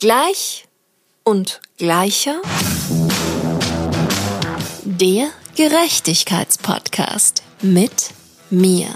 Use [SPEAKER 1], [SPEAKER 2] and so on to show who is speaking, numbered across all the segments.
[SPEAKER 1] Gleich und gleicher. Der Gerechtigkeitspodcast mit mir.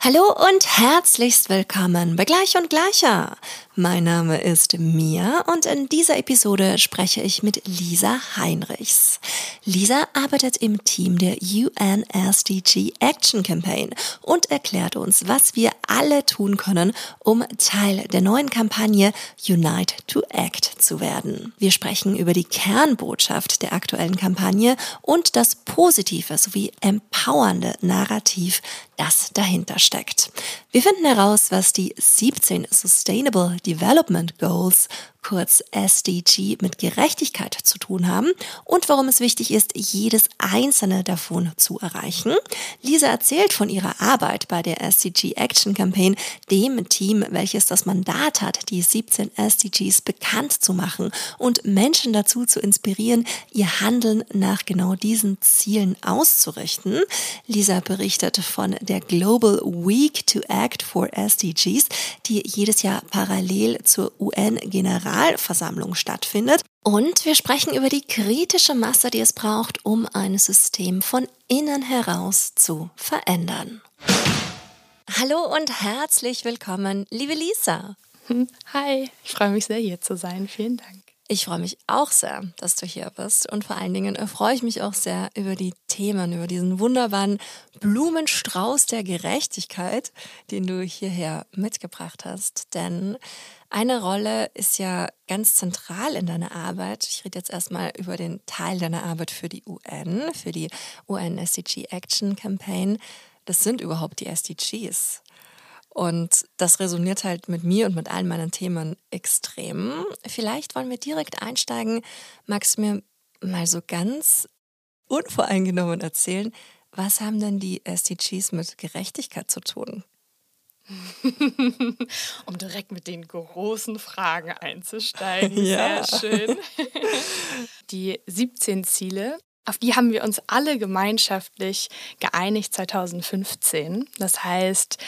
[SPEAKER 1] Hallo und herzlichst willkommen bei Gleich und Gleicher. Mein Name ist Mia und in dieser Episode spreche ich mit Lisa Heinrichs. Lisa arbeitet im Team der UNSDG Action Campaign und erklärt uns, was wir alle tun können, um Teil der neuen Kampagne Unite to Act zu werden. Wir sprechen über die Kernbotschaft der aktuellen Kampagne und das positive sowie empowernde Narrativ, das dahinter steckt. Wir finden heraus, was die 17 Sustainable Development Goals kurz SDG, mit Gerechtigkeit zu tun haben und warum es wichtig ist, jedes einzelne davon zu erreichen. Lisa erzählt von ihrer Arbeit bei der SDG Action Campaign, dem Team, welches das Mandat hat, die 17 SDGs bekannt zu machen und Menschen dazu zu inspirieren, ihr Handeln nach genau diesen Zielen auszurichten. Lisa berichtet von der Global Week to Act for SDGs, die jedes Jahr parallel zur UN-General Generalversammlung stattfindet. Und wir sprechen über die kritische Masse, die es braucht, um ein System von innen heraus zu verändern. Hallo und herzlich willkommen, liebe Lisa.
[SPEAKER 2] Hi, ich freue mich sehr, hier zu sein. Vielen Dank.
[SPEAKER 1] Ich freue mich auch sehr, dass du hier bist. Und vor allen Dingen freue ich mich auch sehr über die Themen, über diesen wunderbaren Blumenstrauß der Gerechtigkeit, den du hierher mitgebracht hast. Denn eine Rolle ist ja ganz zentral in deiner Arbeit. Ich rede jetzt erstmal über den Teil deiner Arbeit für die UN, für die UN SDG Action Campaign. Das sind überhaupt die SDGs. Und das resoniert halt mit mir und mit allen meinen Themen extrem. Vielleicht wollen wir direkt einsteigen. Magst du mir mal so ganz unvoreingenommen erzählen, was haben denn die SDGs mit Gerechtigkeit zu tun?
[SPEAKER 2] um direkt mit den großen Fragen einzusteigen. Ja. Sehr schön. Die 17 Ziele, auf die haben wir uns alle gemeinschaftlich geeinigt 2015. Das heißt,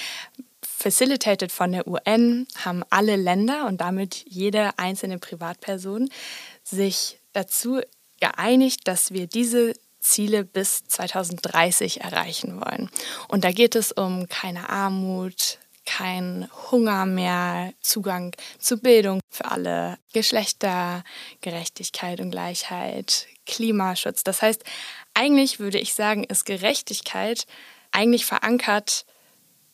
[SPEAKER 2] facilitated von der UN haben alle Länder und damit jede einzelne Privatperson sich dazu geeinigt, dass wir diese Ziele bis 2030 erreichen wollen. Und da geht es um keine Armut, kein Hunger mehr, Zugang zu Bildung für alle, Geschlechter, Gerechtigkeit und Gleichheit, Klimaschutz. Das heißt, eigentlich würde ich sagen, ist Gerechtigkeit eigentlich verankert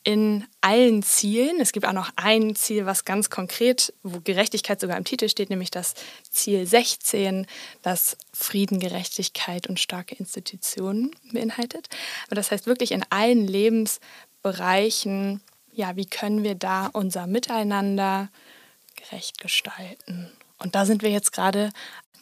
[SPEAKER 2] in allen Zielen. Es gibt auch noch ein Ziel, was ganz konkret, wo Gerechtigkeit sogar im Titel steht, nämlich das Ziel 16, das Frieden, Gerechtigkeit und starke Institutionen beinhaltet. Aber das heißt wirklich in allen Lebensbereichen ja, wie können wir da unser Miteinander gerecht gestalten? Und da sind wir jetzt gerade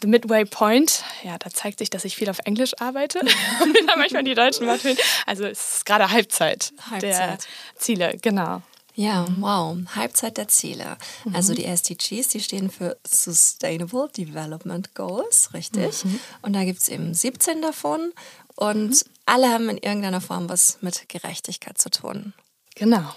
[SPEAKER 2] The Midway Point, ja, da zeigt sich, dass ich viel auf Englisch arbeite und mir da manchmal die deutschen Worte Also es ist gerade Halbzeit, Halbzeit, der Ziele, genau.
[SPEAKER 1] Ja, wow, Halbzeit der Ziele. Mhm. Also die SDGs, die stehen für Sustainable Development Goals, richtig? Mhm. Und da gibt es eben 17 davon und mhm. alle haben in irgendeiner Form was mit Gerechtigkeit zu tun.
[SPEAKER 2] Genau.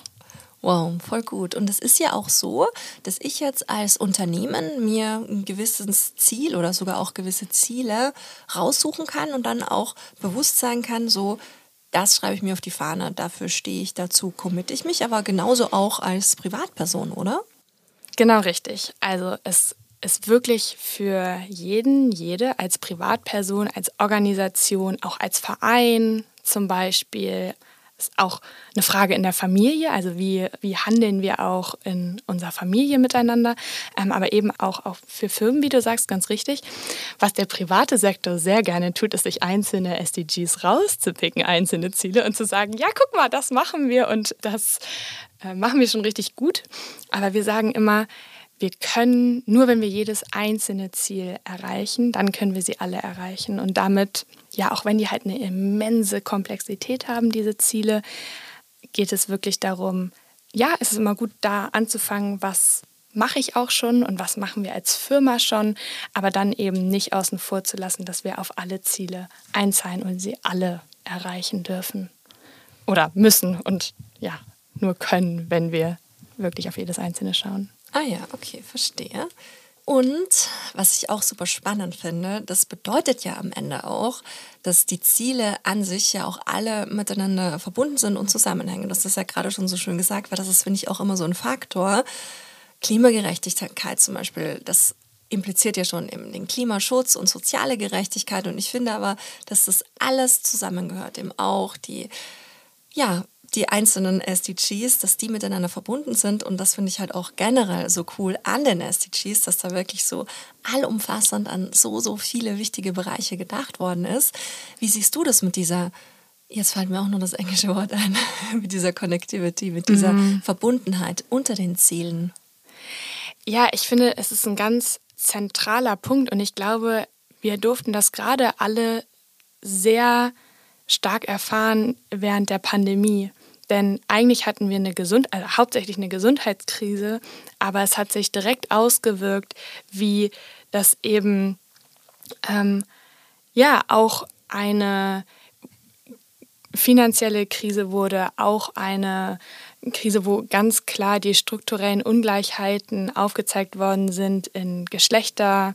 [SPEAKER 1] Wow, voll gut. Und es ist ja auch so, dass ich jetzt als Unternehmen mir ein gewisses Ziel oder sogar auch gewisse Ziele raussuchen kann und dann auch bewusst sein kann, so, das schreibe ich mir auf die Fahne, dafür stehe ich, dazu committe ich mich, aber genauso auch als Privatperson, oder?
[SPEAKER 2] Genau richtig. Also es ist wirklich für jeden, jede als Privatperson, als Organisation, auch als Verein zum Beispiel, ist auch eine Frage in der Familie, also wie, wie handeln wir auch in unserer Familie miteinander, ähm, aber eben auch, auch für Firmen, wie du sagst, ganz richtig. Was der private Sektor sehr gerne tut, ist sich einzelne SDGs rauszupicken, einzelne Ziele und zu sagen, ja, guck mal, das machen wir und das äh, machen wir schon richtig gut. Aber wir sagen immer, wir können, nur wenn wir jedes einzelne Ziel erreichen, dann können wir sie alle erreichen. Und damit, ja, auch wenn die halt eine immense Komplexität haben, diese Ziele, geht es wirklich darum, ja, es ist immer gut da anzufangen, was mache ich auch schon und was machen wir als Firma schon, aber dann eben nicht außen vor zu lassen, dass wir auf alle Ziele einzahlen und sie alle erreichen dürfen oder müssen und ja, nur können, wenn wir wirklich auf jedes einzelne schauen.
[SPEAKER 1] Ah ja, okay, verstehe. Und was ich auch super spannend finde, das bedeutet ja am Ende auch, dass die Ziele an sich ja auch alle miteinander verbunden sind und zusammenhängen. Das ist ja gerade schon so schön gesagt, weil das ist, finde ich, auch immer so ein Faktor. Klimagerechtigkeit zum Beispiel, das impliziert ja schon eben den Klimaschutz und soziale Gerechtigkeit. Und ich finde aber, dass das alles zusammengehört, eben auch die, ja, die einzelnen SDGs, dass die miteinander verbunden sind. Und das finde ich halt auch generell so cool an den SDGs, dass da wirklich so allumfassend an so, so viele wichtige Bereiche gedacht worden ist. Wie siehst du das mit dieser, jetzt fällt mir auch nur das englische Wort ein, mit dieser Connectivity, mit dieser mhm. Verbundenheit unter den Zielen?
[SPEAKER 2] Ja, ich finde, es ist ein ganz zentraler Punkt und ich glaube, wir durften das gerade alle sehr stark erfahren während der Pandemie. Denn eigentlich hatten wir eine Gesund also hauptsächlich eine Gesundheitskrise, aber es hat sich direkt ausgewirkt, wie das eben ähm, ja auch eine finanzielle Krise wurde, auch eine Krise, wo ganz klar die strukturellen Ungleichheiten aufgezeigt worden sind in Geschlechter-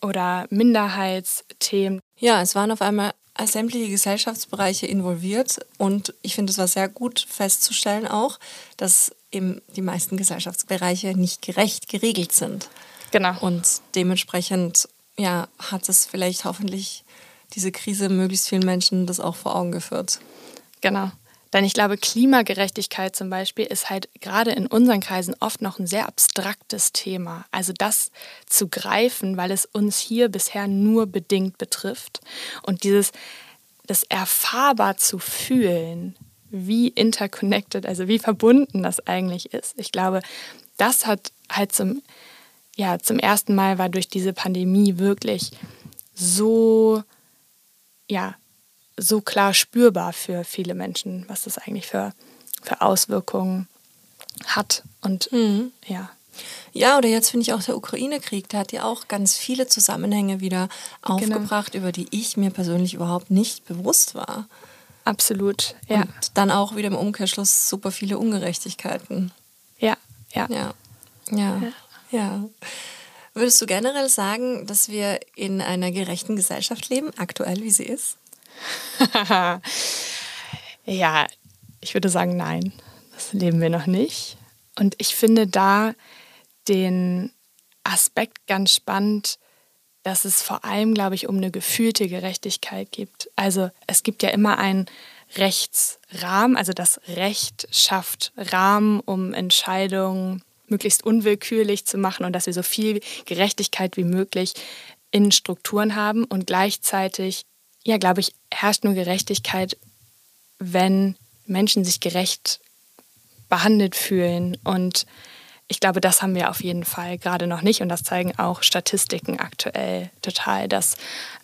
[SPEAKER 2] oder Minderheitsthemen.
[SPEAKER 1] Ja, es waren auf einmal sämtliche Gesellschaftsbereiche involviert und ich finde es war sehr gut festzustellen auch, dass eben die meisten Gesellschaftsbereiche nicht gerecht geregelt sind.
[SPEAKER 2] Genau.
[SPEAKER 1] Und dementsprechend ja, hat es vielleicht hoffentlich diese Krise möglichst vielen Menschen das auch vor Augen geführt.
[SPEAKER 2] Genau. Denn ich glaube, Klimagerechtigkeit zum Beispiel ist halt gerade in unseren Kreisen oft noch ein sehr abstraktes Thema. Also das zu greifen, weil es uns hier bisher nur bedingt betrifft. Und dieses, das erfahrbar zu fühlen, wie interconnected, also wie verbunden das eigentlich ist. Ich glaube, das hat halt zum, ja, zum ersten Mal war durch diese Pandemie wirklich so, ja, so klar spürbar für viele Menschen, was das eigentlich für, für Auswirkungen hat. Und mhm. ja.
[SPEAKER 1] Ja, oder jetzt finde ich auch der Ukraine-Krieg, der hat ja auch ganz viele Zusammenhänge wieder genau. aufgebracht, genau. über die ich mir persönlich überhaupt nicht bewusst war.
[SPEAKER 2] Absolut, ja. Und
[SPEAKER 1] dann auch wieder im Umkehrschluss super viele Ungerechtigkeiten.
[SPEAKER 2] Ja, ja.
[SPEAKER 1] Ja, ja, ja. ja. Würdest du generell sagen, dass wir in einer gerechten Gesellschaft leben, aktuell wie sie ist?
[SPEAKER 2] ja, ich würde sagen, nein, das leben wir noch nicht. Und ich finde da den Aspekt ganz spannend, dass es vor allem, glaube ich, um eine gefühlte Gerechtigkeit gibt. Also es gibt ja immer einen Rechtsrahmen, also das Recht schafft Rahmen, um Entscheidungen möglichst unwillkürlich zu machen und dass wir so viel Gerechtigkeit wie möglich in Strukturen haben und gleichzeitig ja, glaube ich, herrscht nur Gerechtigkeit, wenn Menschen sich gerecht behandelt fühlen. Und ich glaube, das haben wir auf jeden Fall gerade noch nicht. Und das zeigen auch Statistiken aktuell total, dass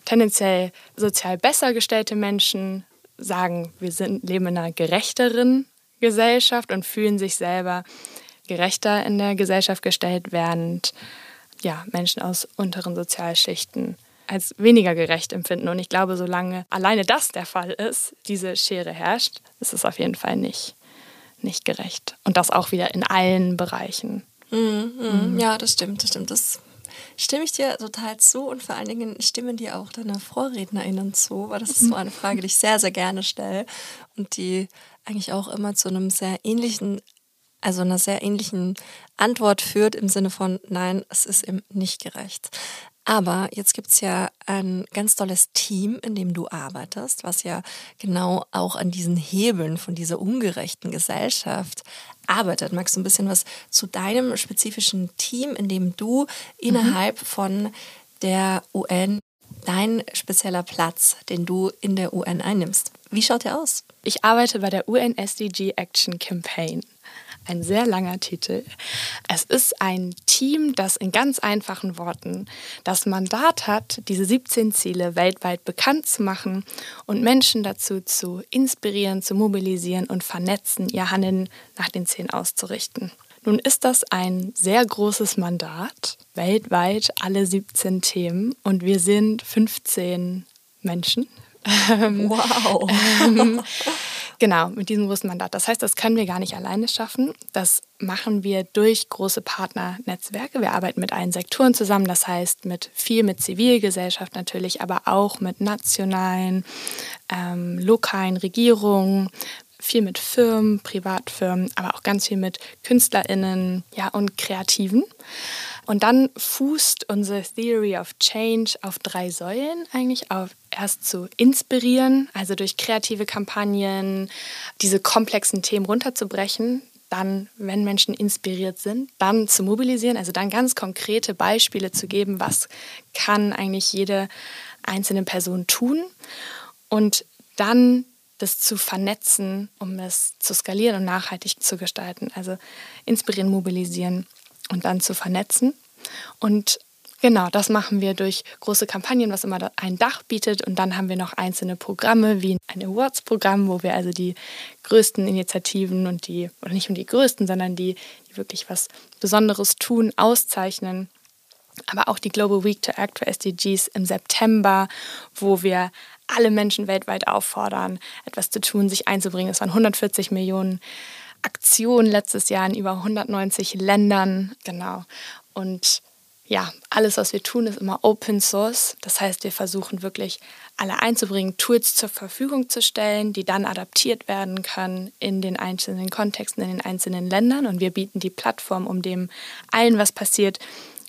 [SPEAKER 2] tendenziell sozial besser gestellte Menschen sagen, wir sind, leben in einer gerechteren Gesellschaft und fühlen sich selber gerechter in der Gesellschaft gestellt, während ja, Menschen aus unteren Sozialschichten als weniger gerecht empfinden. Und ich glaube, solange alleine das der Fall ist, diese Schere herrscht, ist es auf jeden Fall nicht, nicht gerecht. Und das auch wieder in allen Bereichen.
[SPEAKER 1] Mhm, mhm. Ja, das stimmt, das stimmt. Das stimme ich dir total zu und vor allen Dingen stimmen dir auch deine VorrednerInnen zu, weil das ist so eine Frage, die ich sehr, sehr gerne stelle und die eigentlich auch immer zu einem sehr ähnlichen also einer sehr ähnlichen Antwort führt im Sinne von, nein, es ist eben nicht gerecht. Aber jetzt gibt es ja ein ganz tolles Team, in dem du arbeitest, was ja genau auch an diesen Hebeln von dieser ungerechten Gesellschaft arbeitet. Magst du ein bisschen was zu deinem spezifischen Team, in dem du mhm. innerhalb von der UN dein spezieller Platz, den du in der UN einnimmst. Wie schaut der aus?
[SPEAKER 2] Ich arbeite bei der UN SDG Action Campaign ein sehr langer Titel. Es ist ein Team, das in ganz einfachen Worten das Mandat hat, diese 17 Ziele weltweit bekannt zu machen und Menschen dazu zu inspirieren, zu mobilisieren und vernetzen, ihr Handeln nach den Zielen auszurichten. Nun ist das ein sehr großes Mandat, weltweit alle 17 Themen und wir sind 15 Menschen,
[SPEAKER 1] wow.
[SPEAKER 2] ähm, genau, mit diesem großen Mandat. Das heißt, das können wir gar nicht alleine schaffen. Das machen wir durch große Partnernetzwerke. Wir arbeiten mit allen Sektoren zusammen, das heißt mit viel mit Zivilgesellschaft natürlich, aber auch mit nationalen, ähm, lokalen Regierungen, viel mit Firmen, Privatfirmen, aber auch ganz viel mit KünstlerInnen ja, und Kreativen. Und dann fußt unsere Theory of Change auf drei Säulen eigentlich. Auf erst zu inspirieren, also durch kreative Kampagnen diese komplexen Themen runterzubrechen. Dann, wenn Menschen inspiriert sind, dann zu mobilisieren, also dann ganz konkrete Beispiele zu geben, was kann eigentlich jede einzelne Person tun. Und dann das zu vernetzen, um es zu skalieren und nachhaltig zu gestalten. Also inspirieren, mobilisieren und dann zu vernetzen. Und genau, das machen wir durch große Kampagnen, was immer ein Dach bietet. Und dann haben wir noch einzelne Programme, wie ein Awards-Programm, wo wir also die größten Initiativen und die, oder nicht nur die größten, sondern die, die wirklich was Besonderes tun, auszeichnen aber auch die Global Week to Act for SDGs im September, wo wir alle Menschen weltweit auffordern, etwas zu tun, sich einzubringen. Es waren 140 Millionen Aktionen letztes Jahr in über 190 Ländern. Genau. Und ja, alles, was wir tun, ist immer Open Source. Das heißt, wir versuchen wirklich alle einzubringen, Tools zur Verfügung zu stellen, die dann adaptiert werden können in den einzelnen Kontexten, in den einzelnen Ländern. Und wir bieten die Plattform, um dem allen, was passiert,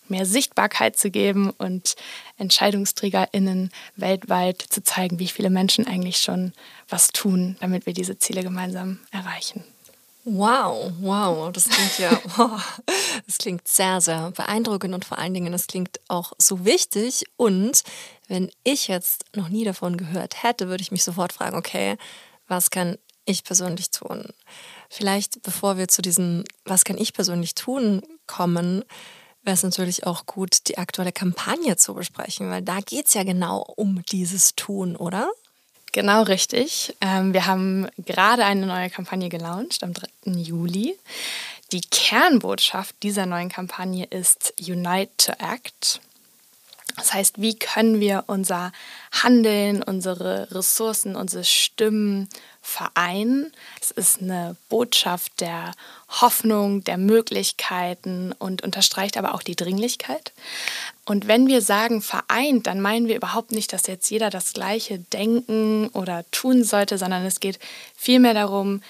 [SPEAKER 2] mehr Sichtbarkeit zu geben und EntscheidungsträgerInnen weltweit zu zeigen, wie viele Menschen eigentlich schon was tun, damit wir diese Ziele gemeinsam erreichen.
[SPEAKER 1] Wow, wow, das klingt ja, das klingt sehr, sehr beeindruckend und vor allen Dingen, das klingt auch so wichtig. Und wenn ich jetzt noch nie davon gehört hätte, würde ich mich sofort fragen, okay, was kann ich persönlich tun? Vielleicht, bevor wir zu diesem, was kann ich persönlich tun, kommen, wäre es natürlich auch gut, die aktuelle Kampagne zu besprechen, weil da geht es ja genau um dieses Tun, oder?
[SPEAKER 2] Genau richtig. Ähm, wir haben gerade eine neue Kampagne gelauncht am 3. Juli. Die Kernbotschaft dieser neuen Kampagne ist Unite to Act. Das heißt, wie können wir unser Handeln, unsere Ressourcen, unsere Stimmen vereinen? Es ist eine Botschaft der Hoffnung, der Möglichkeiten und unterstreicht aber auch die Dringlichkeit. Und wenn wir sagen vereint, dann meinen wir überhaupt nicht, dass jetzt jeder das Gleiche denken oder tun sollte, sondern es geht vielmehr darum,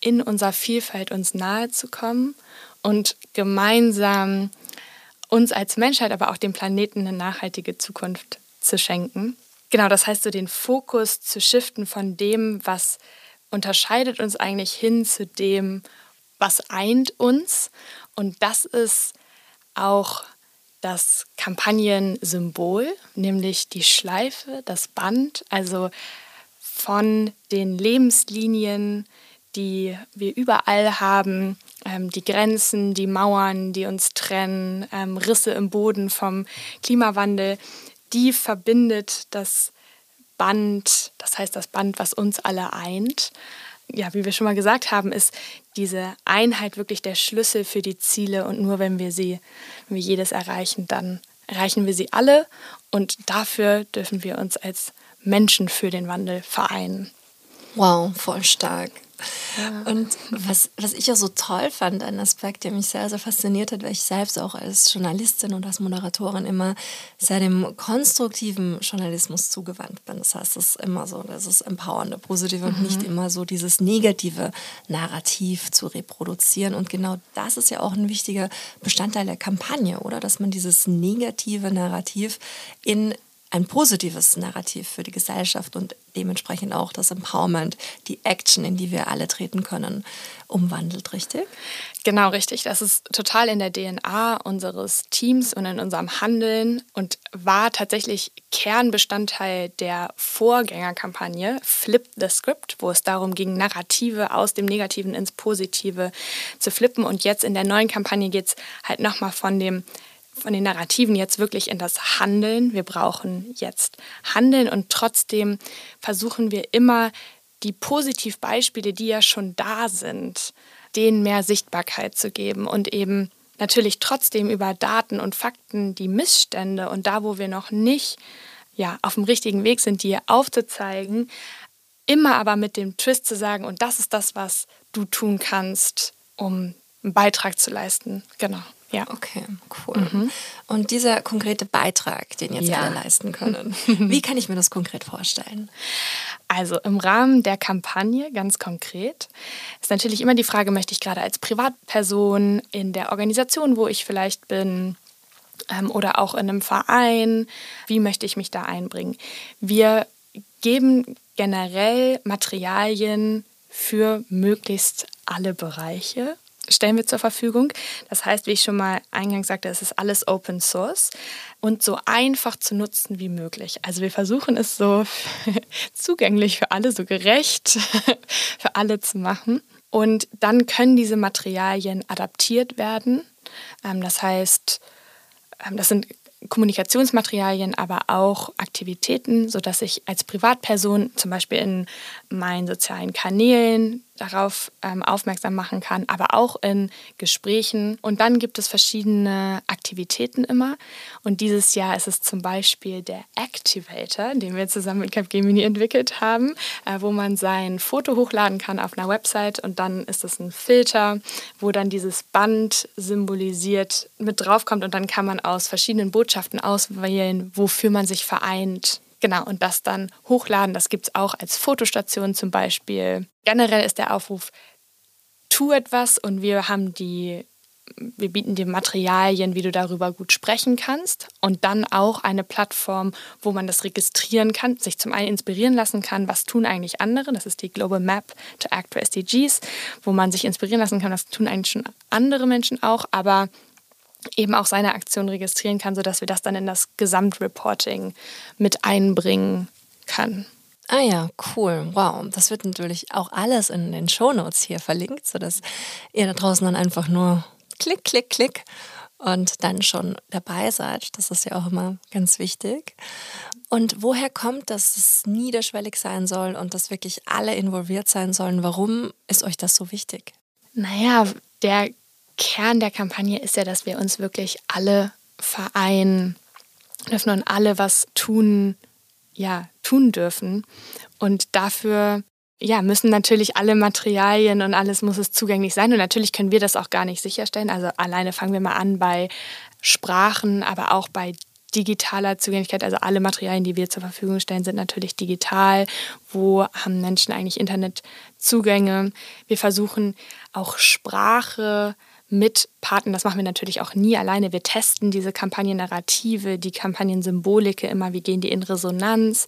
[SPEAKER 2] in unserer Vielfalt uns nahe zu kommen und gemeinsam uns als Menschheit, aber auch dem Planeten eine nachhaltige Zukunft zu schenken. Genau, das heißt so den Fokus zu shiften von dem, was unterscheidet uns eigentlich hin zu dem, was eint uns. Und das ist auch das Kampagnensymbol, nämlich die Schleife, das Band, also von den Lebenslinien, die wir überall haben, ähm, die Grenzen, die Mauern, die uns trennen, ähm, Risse im Boden vom Klimawandel, die verbindet das Band, das heißt das Band, was uns alle eint. Ja, wie wir schon mal gesagt haben, ist diese Einheit wirklich der Schlüssel für die Ziele und nur wenn wir sie, wenn wir jedes erreichen, dann erreichen wir sie alle und dafür dürfen wir uns als Menschen für den Wandel vereinen.
[SPEAKER 1] Wow, voll stark. Und was, was ich auch so toll fand, ein Aspekt, der mich sehr, sehr fasziniert hat, weil ich selbst auch als Journalistin und als Moderatorin immer sehr dem konstruktiven Journalismus zugewandt bin. Das heißt, es ist immer so, das ist empowernde, positive mhm. und nicht immer so dieses negative Narrativ zu reproduzieren. Und genau das ist ja auch ein wichtiger Bestandteil der Kampagne, oder? Dass man dieses negative Narrativ in ein positives Narrativ für die Gesellschaft und dementsprechend auch das Empowerment, die Action, in die wir alle treten können, umwandelt, richtig?
[SPEAKER 2] Genau, richtig. Das ist total in der DNA unseres Teams und in unserem Handeln und war tatsächlich Kernbestandteil der Vorgängerkampagne Flip the Script, wo es darum ging, Narrative aus dem Negativen ins Positive zu flippen. Und jetzt in der neuen Kampagne geht es halt nochmal von dem von den Narrativen jetzt wirklich in das Handeln. Wir brauchen jetzt Handeln und trotzdem versuchen wir immer die Positivbeispiele, die ja schon da sind, denen mehr Sichtbarkeit zu geben und eben natürlich trotzdem über Daten und Fakten die Missstände und da, wo wir noch nicht ja, auf dem richtigen Weg sind, dir aufzuzeigen, immer aber mit dem Twist zu sagen, und das ist das, was du tun kannst, um einen Beitrag zu leisten. Genau. Ja.
[SPEAKER 1] Okay, cool. Mhm. Und dieser konkrete Beitrag, den jetzt ja. alle leisten können, wie kann ich mir das konkret vorstellen?
[SPEAKER 2] Also im Rahmen der Kampagne ganz konkret ist natürlich immer die Frage, möchte ich gerade als Privatperson in der Organisation, wo ich vielleicht bin, ähm, oder auch in einem Verein, wie möchte ich mich da einbringen? Wir geben generell Materialien für möglichst alle Bereiche stellen wir zur Verfügung. Das heißt, wie ich schon mal eingangs sagte, es ist alles Open Source und so einfach zu nutzen wie möglich. Also wir versuchen es so zugänglich für alle, so gerecht für alle zu machen. Und dann können diese Materialien adaptiert werden. Ähm, das heißt, ähm, das sind Kommunikationsmaterialien, aber auch Aktivitäten, sodass ich als Privatperson zum Beispiel in meinen sozialen Kanälen darauf ähm, aufmerksam machen kann, aber auch in Gesprächen. Und dann gibt es verschiedene Aktivitäten immer. Und dieses Jahr ist es zum Beispiel der Activator, den wir zusammen mit Capgemini entwickelt haben, äh, wo man sein Foto hochladen kann auf einer Website und dann ist es ein Filter, wo dann dieses Band symbolisiert mit draufkommt und dann kann man aus verschiedenen Botschaften auswählen, wofür man sich vereint Genau, und das dann hochladen, das gibt es auch als Fotostation zum Beispiel. Generell ist der Aufruf, tu etwas und wir haben die, wir bieten dir Materialien, wie du darüber gut sprechen kannst. Und dann auch eine Plattform, wo man das registrieren kann, sich zum einen inspirieren lassen kann, was tun eigentlich andere, das ist die Global Map to Act for SDGs, wo man sich inspirieren lassen kann, was tun eigentlich schon andere Menschen auch, aber eben auch seine Aktion registrieren kann, sodass wir das dann in das Gesamtreporting mit einbringen können.
[SPEAKER 1] Ah ja, cool. Wow. Das wird natürlich auch alles in den Shownotes hier verlinkt, sodass ihr da draußen dann einfach nur klick, klick, klick und dann schon dabei seid. Das ist ja auch immer ganz wichtig. Und woher kommt, dass es niederschwellig sein soll und dass wirklich alle involviert sein sollen? Warum ist euch das so wichtig?
[SPEAKER 2] Naja, der Kern der Kampagne ist ja, dass wir uns wirklich alle vereinen dürfen und alle was tun, ja, tun dürfen. Und dafür ja, müssen natürlich alle Materialien und alles muss es zugänglich sein. Und natürlich können wir das auch gar nicht sicherstellen. Also alleine fangen wir mal an bei Sprachen, aber auch bei digitaler Zugänglichkeit. Also alle Materialien, die wir zur Verfügung stellen, sind natürlich digital. Wo haben Menschen eigentlich Internetzugänge? Wir versuchen auch Sprache mit Partnern. Das machen wir natürlich auch nie alleine. Wir testen diese Kampagnennarrative, die Kampagnensymbolike immer, wie gehen die in Resonanz.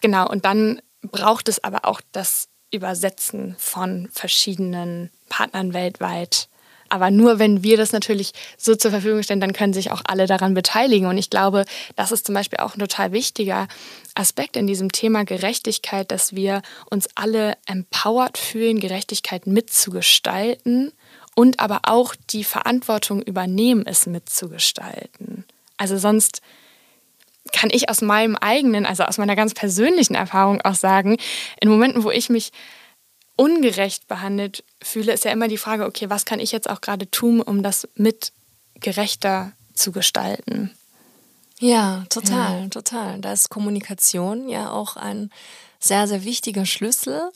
[SPEAKER 2] Genau, und dann braucht es aber auch das Übersetzen von verschiedenen Partnern weltweit. Aber nur wenn wir das natürlich so zur Verfügung stellen, dann können sich auch alle daran beteiligen. Und ich glaube, das ist zum Beispiel auch ein total wichtiger Aspekt in diesem Thema Gerechtigkeit, dass wir uns alle empowered fühlen, Gerechtigkeit mitzugestalten und aber auch die Verantwortung übernehmen, es mitzugestalten. Also sonst kann ich aus meinem eigenen, also aus meiner ganz persönlichen Erfahrung auch sagen, in Momenten, wo ich mich ungerecht behandelt fühle, ist ja immer die Frage, okay, was kann ich jetzt auch gerade tun, um das mit gerechter zu gestalten?
[SPEAKER 1] Ja, total, ja. total. Da ist Kommunikation ja auch ein sehr, sehr wichtiger Schlüssel.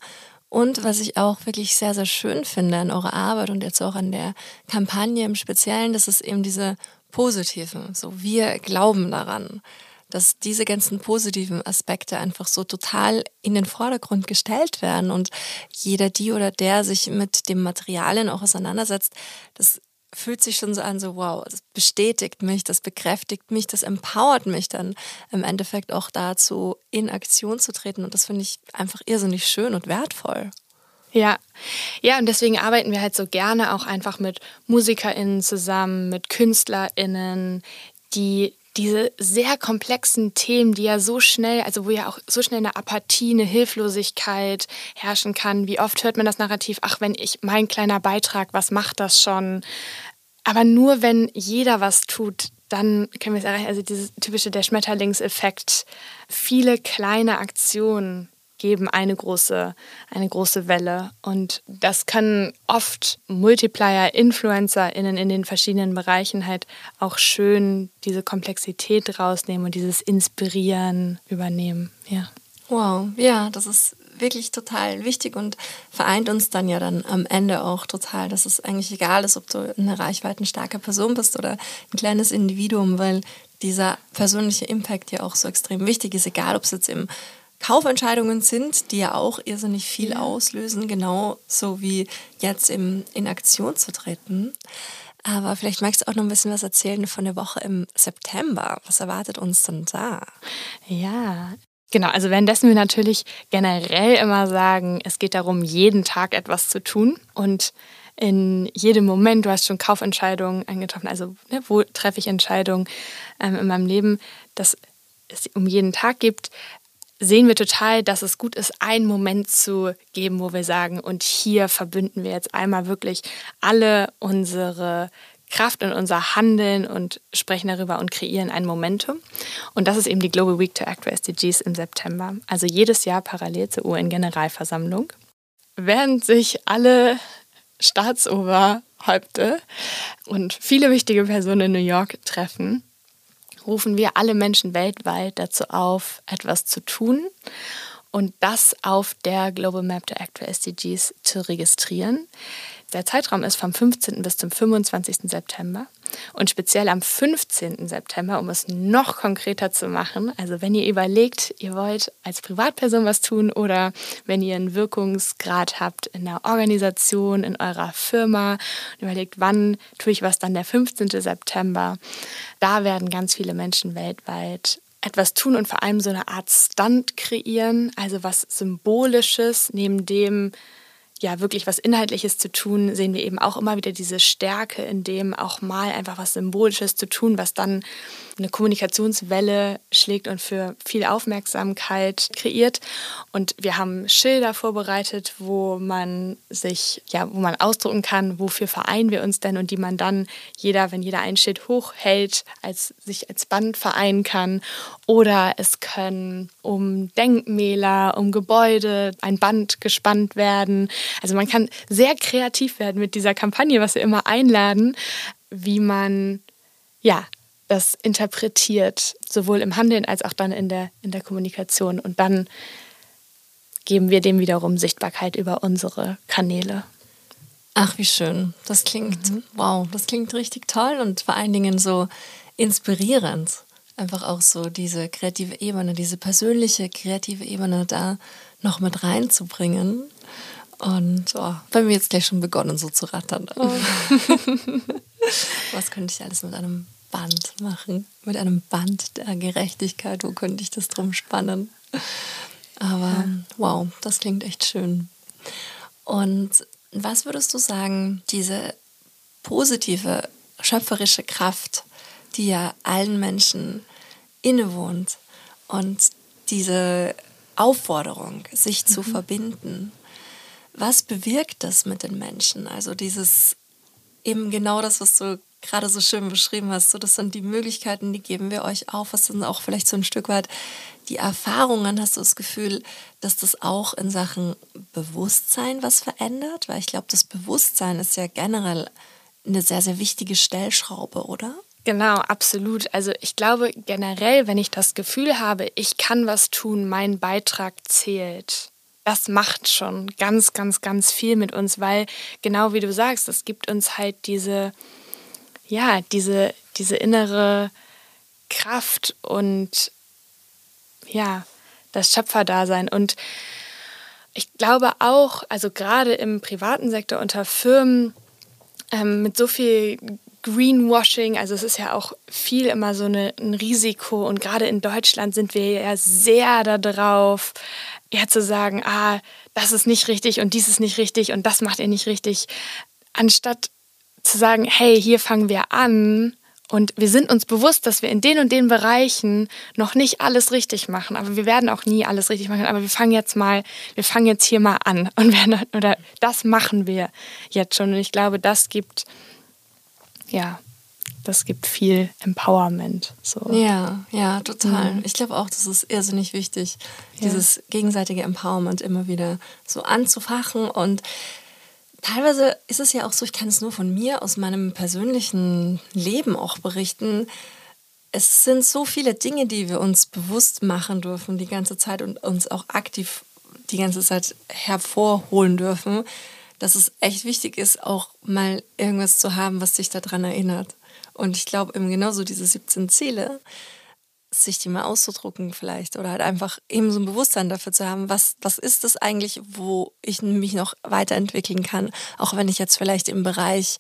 [SPEAKER 1] Und was ich auch wirklich sehr, sehr schön finde an eurer Arbeit und jetzt auch an der Kampagne im Speziellen, das ist eben diese positiven. So, wir glauben daran, dass diese ganzen positiven Aspekte einfach so total in den Vordergrund gestellt werden und jeder, die oder der sich mit dem Materialien auch auseinandersetzt, das fühlt sich schon so an, so wow, das bestätigt mich, das bekräftigt mich, das empowert mich dann im Endeffekt auch dazu, in Aktion zu treten. Und das finde ich einfach irrsinnig schön und wertvoll.
[SPEAKER 2] Ja, ja, und deswegen arbeiten wir halt so gerne auch einfach mit MusikerInnen zusammen, mit KünstlerInnen, die diese sehr komplexen Themen, die ja so schnell, also wo ja auch so schnell eine Apathie, eine Hilflosigkeit herrschen kann. Wie oft hört man das Narrativ, ach, wenn ich mein kleiner Beitrag, was macht das schon? Aber nur wenn jeder was tut, dann können wir es erreichen. Also dieses typische der Schmetterlingseffekt. Viele kleine Aktionen geben eine große, eine große Welle. Und das können oft Multiplier, InfluencerInnen in den verschiedenen Bereichen halt auch schön diese Komplexität rausnehmen und dieses Inspirieren übernehmen. Ja.
[SPEAKER 1] Wow, ja, das ist wirklich total wichtig und vereint uns dann ja dann am Ende auch total, dass es eigentlich egal ist, ob du eine reichweitenstarke Person bist oder ein kleines Individuum, weil dieser persönliche Impact ja auch so extrem wichtig ist, egal ob es jetzt im Kaufentscheidungen sind, die ja auch irrsinnig viel auslösen, genauso wie jetzt im, in Aktion zu treten. Aber vielleicht magst du auch noch ein bisschen was erzählen von der Woche im September. Was erwartet uns denn da?
[SPEAKER 2] Ja, Genau, also währenddessen wir natürlich generell immer sagen, es geht darum, jeden Tag etwas zu tun und in jedem Moment, du hast schon Kaufentscheidungen angetroffen, also ne, wo treffe ich Entscheidungen ähm, in meinem Leben, dass es um jeden Tag gibt, sehen wir total, dass es gut ist, einen Moment zu geben, wo wir sagen, und hier verbünden wir jetzt einmal wirklich alle unsere Kraft in unser Handeln und sprechen darüber und kreieren ein Momentum. Und das ist eben die Global Week to Act for SDGs im September, also jedes Jahr parallel zur UN-Generalversammlung. Während sich alle Staatsoberhäupte und viele wichtige Personen in New York treffen, rufen wir alle Menschen weltweit dazu auf, etwas zu tun und das auf der Global Map to Act for SDGs zu registrieren. Der Zeitraum ist vom 15. bis zum 25. September. Und speziell am 15. September, um es noch konkreter zu machen, also wenn ihr überlegt, ihr wollt als Privatperson was tun oder wenn ihr einen Wirkungsgrad habt in der Organisation, in eurer Firma und überlegt, wann tue ich was dann der 15. September, da werden ganz viele Menschen weltweit etwas tun und vor allem so eine Art Stunt kreieren, also was Symbolisches, neben dem ja wirklich was Inhaltliches zu tun, sehen wir eben auch immer wieder diese Stärke in dem auch mal einfach was Symbolisches zu tun, was dann eine Kommunikationswelle schlägt und für viel Aufmerksamkeit kreiert. Und wir haben Schilder vorbereitet, wo man sich, ja, wo man ausdrucken kann, wofür vereinen wir uns denn und die man dann jeder, wenn jeder ein Schild hochhält, als sich als Band vereinen kann. Oder es können um Denkmäler, um Gebäude ein Band gespannt werden. Also man kann sehr kreativ werden mit dieser Kampagne, was wir immer einladen, wie man ja das interpretiert, sowohl im Handeln als auch dann in der, in der Kommunikation. Und dann geben wir dem wiederum Sichtbarkeit über unsere Kanäle.
[SPEAKER 1] Ach, wie schön. Das klingt, mhm. wow, das klingt richtig toll und vor allen Dingen so inspirierend. Einfach auch so diese kreative Ebene, diese persönliche kreative Ebene da noch mit reinzubringen. Und oh, bei mir jetzt gleich schon begonnen, so zu rattern. Oh. Was könnte ich alles mit einem Band machen, mit einem Band der Gerechtigkeit. Wo könnte ich das drum spannen? Aber wow, das klingt echt schön. Und was würdest du sagen, diese positive, schöpferische Kraft, die ja allen Menschen innewohnt und diese Aufforderung, sich mhm. zu verbinden, was bewirkt das mit den Menschen? Also dieses eben genau das, was du gerade so schön beschrieben hast. So, das sind die Möglichkeiten, die geben wir euch auf. Was sind auch vielleicht so ein Stück weit die Erfahrungen? Hast du das Gefühl, dass das auch in Sachen Bewusstsein was verändert? Weil ich glaube, das Bewusstsein ist ja generell eine sehr, sehr wichtige Stellschraube, oder?
[SPEAKER 2] Genau, absolut. Also ich glaube generell, wenn ich das Gefühl habe, ich kann was tun, mein Beitrag zählt, das macht schon ganz, ganz, ganz viel mit uns, weil genau wie du sagst, es gibt uns halt diese ja, diese, diese innere Kraft und ja, das Schöpferdasein. Und ich glaube auch, also gerade im privaten Sektor unter Firmen ähm, mit so viel Greenwashing, also es ist ja auch viel immer so eine, ein Risiko und gerade in Deutschland sind wir ja sehr darauf, ja zu sagen, ah, das ist nicht richtig und dies ist nicht richtig und das macht ihr nicht richtig, anstatt zu sagen, hey, hier fangen wir an und wir sind uns bewusst, dass wir in den und den Bereichen noch nicht alles richtig machen, aber wir werden auch nie alles richtig machen. Aber wir fangen jetzt mal, wir fangen jetzt hier mal an und werden, oder das machen wir jetzt schon. Und ich glaube, das gibt ja das gibt viel Empowerment. So.
[SPEAKER 1] Ja, ja, total. Mhm. Ich glaube auch, das ist irrsinnig wichtig, ja. dieses gegenseitige Empowerment immer wieder so anzufachen. Und teilweise ist es ja auch so, ich kann es nur von mir aus meinem persönlichen Leben auch berichten. Es sind so viele Dinge, die wir uns bewusst machen dürfen die ganze Zeit und uns auch aktiv die ganze Zeit hervorholen dürfen, dass es echt wichtig ist, auch mal irgendwas zu haben, was dich daran erinnert. Und ich glaube eben genauso diese 17 Ziele, sich die mal auszudrucken vielleicht oder halt einfach eben so ein Bewusstsein dafür zu haben, was, was ist das eigentlich, wo ich mich noch weiterentwickeln kann, auch wenn ich jetzt vielleicht im Bereich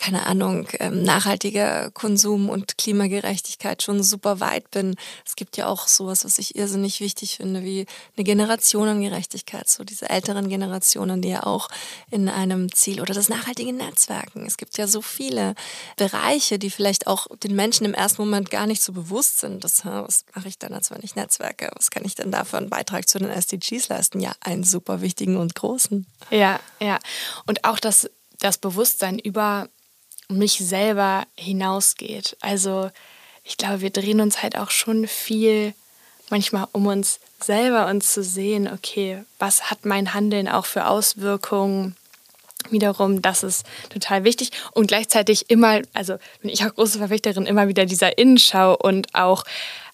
[SPEAKER 1] keine Ahnung, ähm, nachhaltiger Konsum und Klimagerechtigkeit schon super weit bin. Es gibt ja auch sowas, was ich irrsinnig wichtig finde, wie eine Generationengerechtigkeit, so diese älteren Generationen, die ja auch in einem Ziel oder das nachhaltige Netzwerken. Es gibt ja so viele Bereiche, die vielleicht auch den Menschen im ersten Moment gar nicht so bewusst sind. Das, was mache ich dann, als wenn ich Netzwerke? Was kann ich denn da für einen Beitrag zu den SDGs leisten? Ja, einen super wichtigen und großen.
[SPEAKER 2] Ja, ja. Und auch das, das Bewusstsein über mich selber hinausgeht. Also ich glaube, wir drehen uns halt auch schon viel manchmal um uns selber und zu sehen, okay, was hat mein Handeln auch für Auswirkungen? Wiederum, das ist total wichtig und gleichzeitig immer, also bin ich auch große Verfechterin immer wieder dieser Innenschau und auch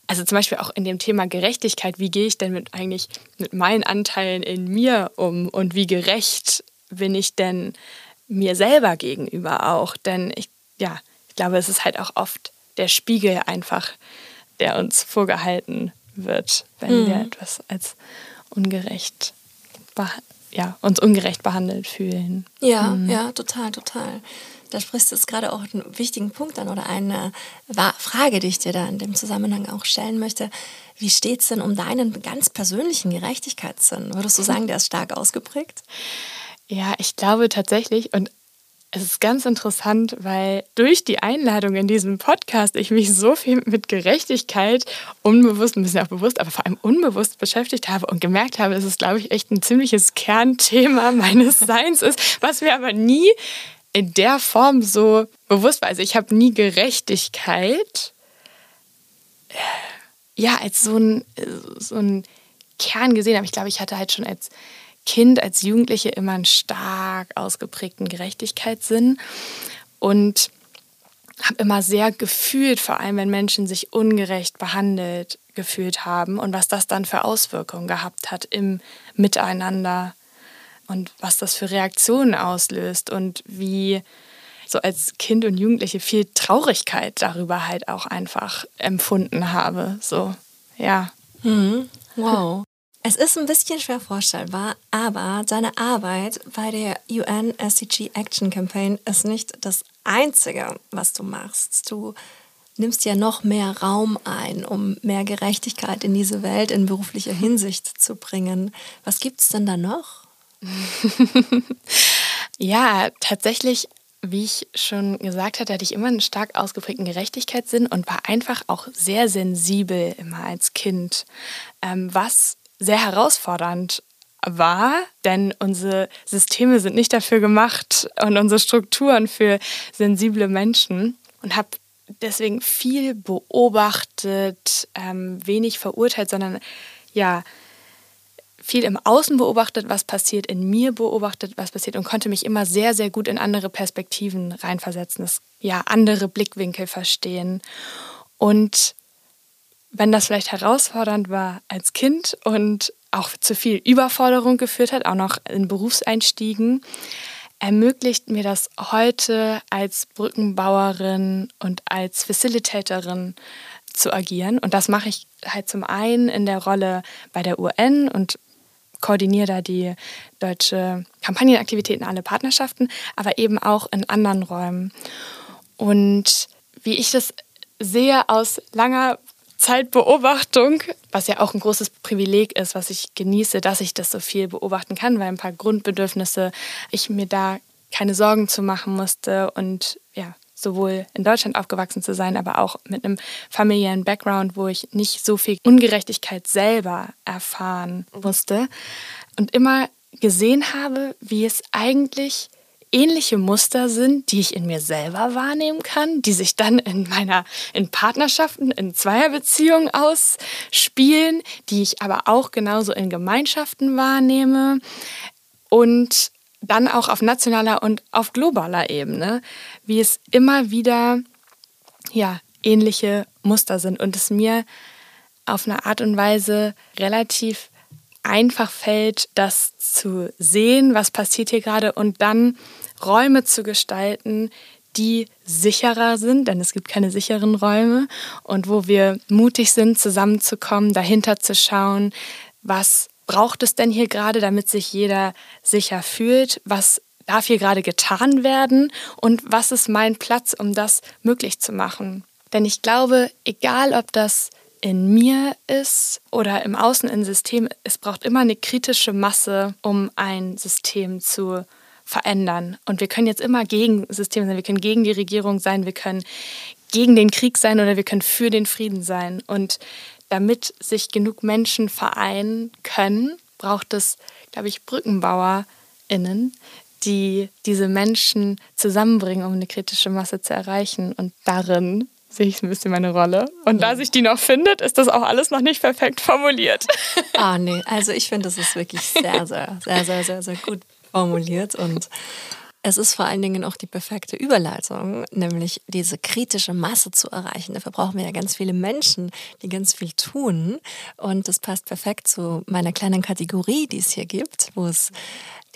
[SPEAKER 2] also zum Beispiel auch in dem Thema Gerechtigkeit, wie gehe ich denn mit eigentlich mit meinen Anteilen in mir um und wie gerecht bin ich denn mir selber gegenüber auch. Denn ich, ja, ich glaube, es ist halt auch oft der Spiegel einfach, der uns vorgehalten wird, wenn mhm. wir etwas als ungerecht, ja, uns ungerecht behandelt fühlen.
[SPEAKER 1] Ja, mhm. ja, total, total. Da sprichst du jetzt gerade auch einen wichtigen Punkt an oder eine Frage, die ich dir da in dem Zusammenhang auch stellen möchte. Wie steht es denn um deinen ganz persönlichen Gerechtigkeitssinn? Würdest du sagen, der ist stark ausgeprägt?
[SPEAKER 2] Ja, ich glaube tatsächlich, und es ist ganz interessant, weil durch die Einladung in diesem Podcast ich mich so viel mit Gerechtigkeit unbewusst, ein bisschen auch bewusst, aber vor allem unbewusst beschäftigt habe und gemerkt habe, dass es, glaube ich, echt ein ziemliches Kernthema meines Seins ist, was mir aber nie in der Form so bewusst war. Also ich habe nie Gerechtigkeit äh, ja als so ein, so ein Kern gesehen, aber ich glaube, ich hatte halt schon als Kind, als Jugendliche immer einen stark ausgeprägten Gerechtigkeitssinn und habe immer sehr gefühlt, vor allem wenn Menschen sich ungerecht behandelt gefühlt haben und was das dann für Auswirkungen gehabt hat im Miteinander und was das für Reaktionen auslöst und wie so als Kind und Jugendliche viel Traurigkeit darüber halt auch einfach empfunden habe. So, ja.
[SPEAKER 1] Mhm. Wow. Es ist ein bisschen schwer vorstellbar, aber deine Arbeit bei der UN SDG Action Campaign ist nicht das Einzige, was du machst. Du nimmst ja noch mehr Raum ein, um mehr Gerechtigkeit in diese Welt in beruflicher Hinsicht zu bringen. Was gibt es denn da noch?
[SPEAKER 2] ja, tatsächlich wie ich schon gesagt hatte, hatte ich immer einen stark ausgeprägten Gerechtigkeitssinn und war einfach auch sehr sensibel immer als Kind, ähm, was sehr herausfordernd war, denn unsere Systeme sind nicht dafür gemacht und unsere Strukturen für sensible Menschen und habe deswegen viel beobachtet, ähm, wenig verurteilt, sondern ja, viel im Außen beobachtet, was passiert, in mir beobachtet, was passiert und konnte mich immer sehr, sehr gut in andere Perspektiven reinversetzen, das, ja, andere Blickwinkel verstehen. Und wenn das vielleicht herausfordernd war als Kind und auch zu viel Überforderung geführt hat, auch noch in Berufseinstiegen, ermöglicht mir das heute als Brückenbauerin und als Facilitatorin zu agieren. Und das mache ich halt zum einen in der Rolle bei der UN und koordiniere da die deutsche Kampagnenaktivitäten, alle Partnerschaften, aber eben auch in anderen Räumen. Und wie ich das sehe aus langer Zeitbeobachtung, was ja auch ein großes Privileg ist, was ich genieße, dass ich das so viel beobachten kann, weil ein paar Grundbedürfnisse ich mir da keine Sorgen zu machen musste und ja, sowohl in Deutschland aufgewachsen zu sein, aber auch mit einem familiären Background, wo ich nicht so viel Ungerechtigkeit selber erfahren musste und immer gesehen habe, wie es eigentlich ähnliche Muster sind, die ich in mir selber wahrnehmen kann, die sich dann in meiner, in Partnerschaften, in Zweierbeziehungen ausspielen, die ich aber auch genauso in Gemeinschaften wahrnehme und dann auch auf nationaler und auf globaler Ebene, wie es immer wieder ja, ähnliche Muster sind und es mir auf eine Art und Weise relativ einfach fällt, das zu sehen, was passiert hier gerade und dann Räume zu gestalten, die sicherer sind, denn es gibt keine sicheren Räume und wo wir mutig sind, zusammenzukommen, dahinter zu schauen, was braucht es denn hier gerade, damit sich jeder sicher fühlt, was darf hier gerade getan werden und was ist mein Platz, um das möglich zu machen. Denn ich glaube, egal ob das in mir ist oder im Außen im System, es braucht immer eine kritische Masse, um ein System zu verändern. Und wir können jetzt immer gegen Systeme sein, wir können gegen die Regierung sein, wir können gegen den Krieg sein oder wir können für den Frieden sein. Und damit sich genug Menschen vereinen können, braucht es, glaube ich, BrückenbauerInnen, die diese Menschen zusammenbringen, um eine kritische Masse zu erreichen. Und darin sehe ich ein bisschen meine Rolle. Und da sich die noch findet, ist das auch alles noch nicht perfekt formuliert.
[SPEAKER 1] Ah, nee. Also ich finde, das ist wirklich sehr, sehr, sehr, sehr, sehr, sehr gut formuliert. Und es ist vor allen Dingen auch die perfekte Überleitung, nämlich diese kritische Masse zu erreichen. Dafür brauchen wir ja ganz viele Menschen, die ganz viel tun. Und das passt perfekt zu meiner kleinen Kategorie, die es hier gibt, wo es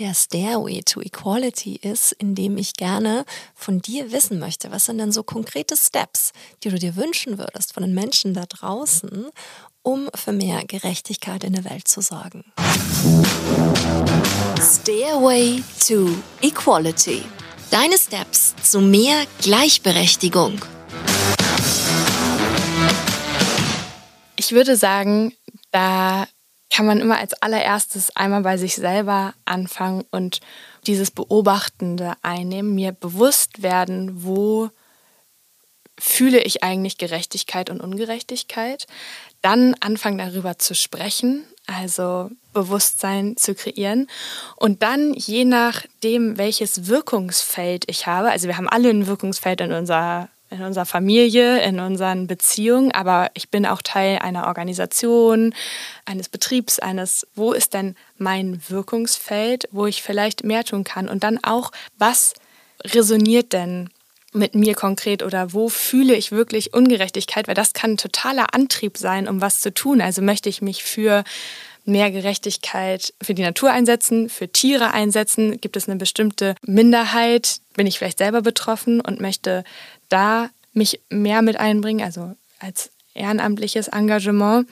[SPEAKER 1] der Stairway to Equality ist, in dem ich gerne von dir wissen möchte, was sind denn so konkrete Steps, die du dir wünschen würdest von den Menschen da draußen, um für mehr Gerechtigkeit in der Welt zu sorgen. Stairway to Equality. Deine Steps zu mehr Gleichberechtigung.
[SPEAKER 2] Ich würde sagen, da kann man immer als allererstes einmal bei sich selber anfangen und dieses Beobachtende einnehmen, mir bewusst werden, wo fühle ich eigentlich Gerechtigkeit und Ungerechtigkeit, dann anfangen darüber zu sprechen, also Bewusstsein zu kreieren. Und dann je nachdem, welches Wirkungsfeld ich habe, also wir haben alle ein Wirkungsfeld in unserer in unserer Familie, in unseren Beziehungen, aber ich bin auch Teil einer Organisation, eines Betriebs, eines, wo ist denn mein Wirkungsfeld, wo ich vielleicht mehr tun kann und dann auch, was resoniert denn mit mir konkret oder wo fühle ich wirklich Ungerechtigkeit, weil das kann ein totaler Antrieb sein, um was zu tun. Also möchte ich mich für mehr Gerechtigkeit für die Natur einsetzen, für Tiere einsetzen? Gibt es eine bestimmte Minderheit? Bin ich vielleicht selber betroffen und möchte da mich mehr mit einbringen, also als ehrenamtliches Engagement.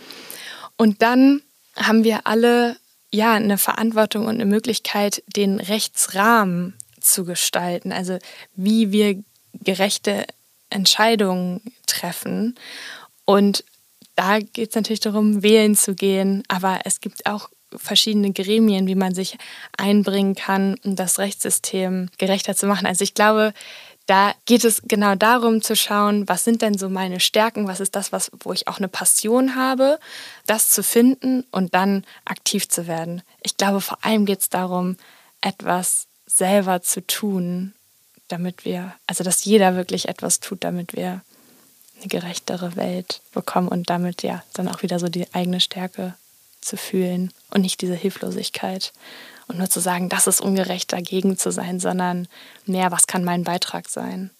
[SPEAKER 2] Und dann haben wir alle ja eine Verantwortung und eine Möglichkeit, den Rechtsrahmen zu gestalten, also wie wir gerechte Entscheidungen treffen. Und da geht es natürlich darum, wählen zu gehen, aber es gibt auch verschiedene Gremien, wie man sich einbringen kann, um das Rechtssystem gerechter zu machen. Also ich glaube, da geht es genau darum zu schauen, was sind denn so meine Stärken, was ist das, was, wo ich auch eine Passion habe, das zu finden und dann aktiv zu werden. Ich glaube, vor allem geht es darum, etwas selber zu tun, damit wir, also dass jeder wirklich etwas tut, damit wir eine gerechtere Welt bekommen und damit ja dann auch wieder so die eigene Stärke zu fühlen und nicht diese Hilflosigkeit und nur zu sagen, das ist ungerecht dagegen zu sein, sondern mehr, was kann mein Beitrag sein?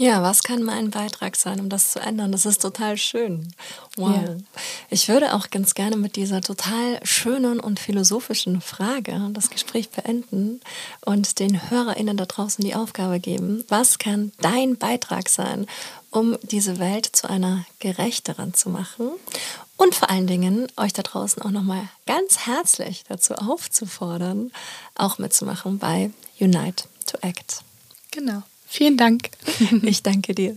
[SPEAKER 1] Ja, was kann mein Beitrag sein, um das zu ändern? Das ist total schön. Wow. Ja. Ich würde auch ganz gerne mit dieser total schönen und philosophischen Frage das Gespräch beenden und den HörerInnen da draußen die Aufgabe geben, was kann dein Beitrag sein, um diese Welt zu einer gerechteren zu machen und vor allen Dingen euch da draußen auch nochmal ganz herzlich dazu aufzufordern, auch mitzumachen bei Unite to Act.
[SPEAKER 2] Genau. Vielen Dank.
[SPEAKER 1] Ich danke dir.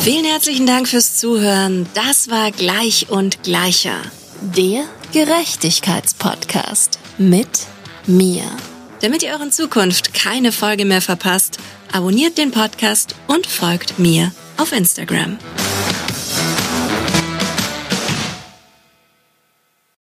[SPEAKER 1] Vielen herzlichen Dank fürs Zuhören. Das war Gleich und Gleicher, der Gerechtigkeitspodcast mit mir. Damit ihr euren Zukunft keine Folge mehr verpasst, abonniert den Podcast und folgt mir auf Instagram.